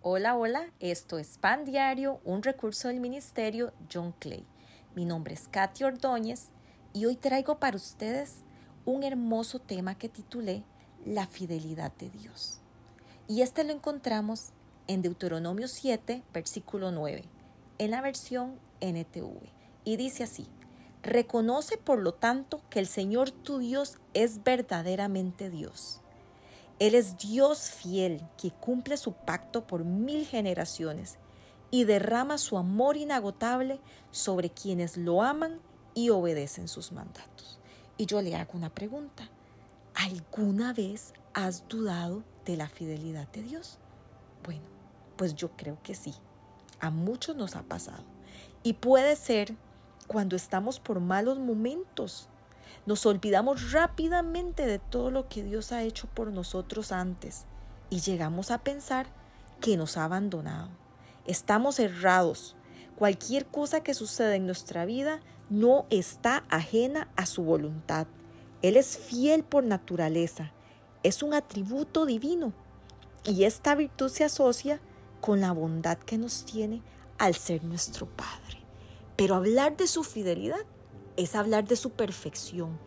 Hola, hola, esto es Pan Diario, un recurso del Ministerio John Clay. Mi nombre es Katy Ordóñez y hoy traigo para ustedes un hermoso tema que titulé La fidelidad de Dios. Y este lo encontramos en Deuteronomio 7, versículo 9, en la versión NTV. Y dice así, Reconoce por lo tanto que el Señor tu Dios es verdaderamente Dios él es Dios fiel que cumple su pacto por mil generaciones y derrama su amor inagotable sobre quienes lo aman y obedecen sus mandatos. Y yo le hago una pregunta. ¿Alguna vez has dudado de la fidelidad de Dios? Bueno, pues yo creo que sí. A muchos nos ha pasado. Y puede ser cuando estamos por malos momentos nos olvidamos rápidamente de todo lo que Dios ha hecho por nosotros antes y llegamos a pensar que nos ha abandonado. Estamos errados. Cualquier cosa que suceda en nuestra vida no está ajena a su voluntad. Él es fiel por naturaleza. Es un atributo divino. Y esta virtud se asocia con la bondad que nos tiene al ser nuestro Padre. Pero hablar de su fidelidad es hablar de su perfección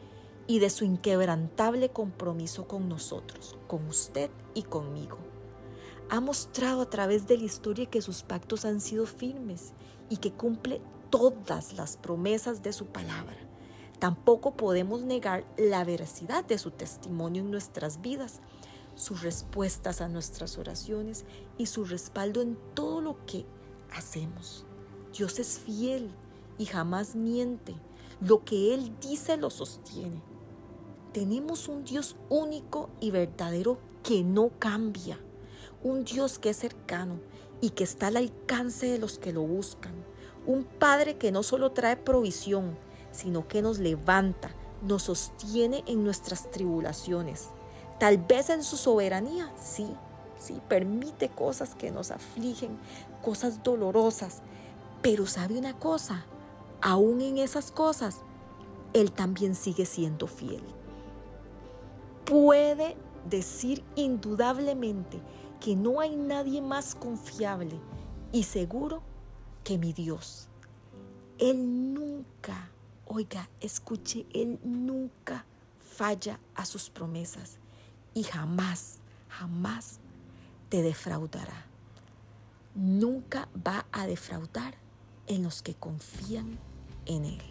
y de su inquebrantable compromiso con nosotros, con usted y conmigo. Ha mostrado a través de la historia que sus pactos han sido firmes y que cumple todas las promesas de su palabra. Tampoco podemos negar la veracidad de su testimonio en nuestras vidas, sus respuestas a nuestras oraciones y su respaldo en todo lo que hacemos. Dios es fiel y jamás miente lo que Él dice lo sostiene. Tenemos un Dios único y verdadero que no cambia. Un Dios que es cercano y que está al alcance de los que lo buscan. Un Padre que no solo trae provisión, sino que nos levanta, nos sostiene en nuestras tribulaciones. Tal vez en su soberanía, sí, sí, permite cosas que nos afligen, cosas dolorosas. Pero sabe una cosa, aún en esas cosas, Él también sigue siendo fiel. Puede decir indudablemente que no hay nadie más confiable y seguro que mi Dios. Él nunca, oiga, escuche, Él nunca falla a sus promesas y jamás, jamás te defraudará. Nunca va a defraudar en los que confían en Él.